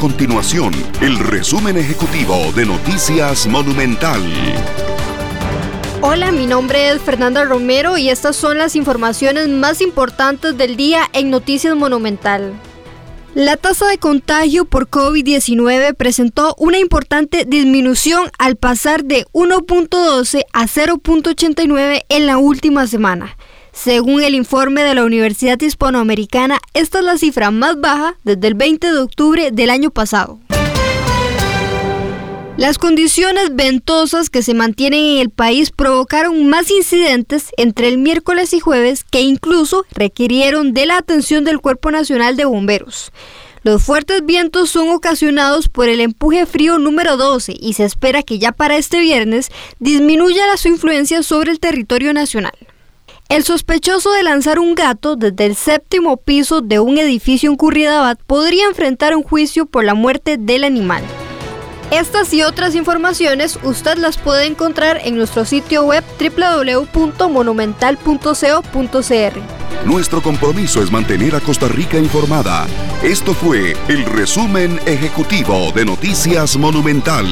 continuación el resumen ejecutivo de Noticias Monumental. Hola, mi nombre es Fernanda Romero y estas son las informaciones más importantes del día en Noticias Monumental. La tasa de contagio por COVID-19 presentó una importante disminución al pasar de 1.12 a 0.89 en la última semana. Según el informe de la Universidad Hispanoamericana, esta es la cifra más baja desde el 20 de octubre del año pasado. Las condiciones ventosas que se mantienen en el país provocaron más incidentes entre el miércoles y jueves que incluso requirieron de la atención del Cuerpo Nacional de Bomberos. Los fuertes vientos son ocasionados por el empuje frío número 12 y se espera que ya para este viernes disminuya su influencia sobre el territorio nacional. El sospechoso de lanzar un gato desde el séptimo piso de un edificio en podría enfrentar un juicio por la muerte del animal. Estas y otras informaciones usted las puede encontrar en nuestro sitio web www.monumental.co.cr. Nuestro compromiso es mantener a Costa Rica informada. Esto fue el resumen ejecutivo de Noticias Monumental.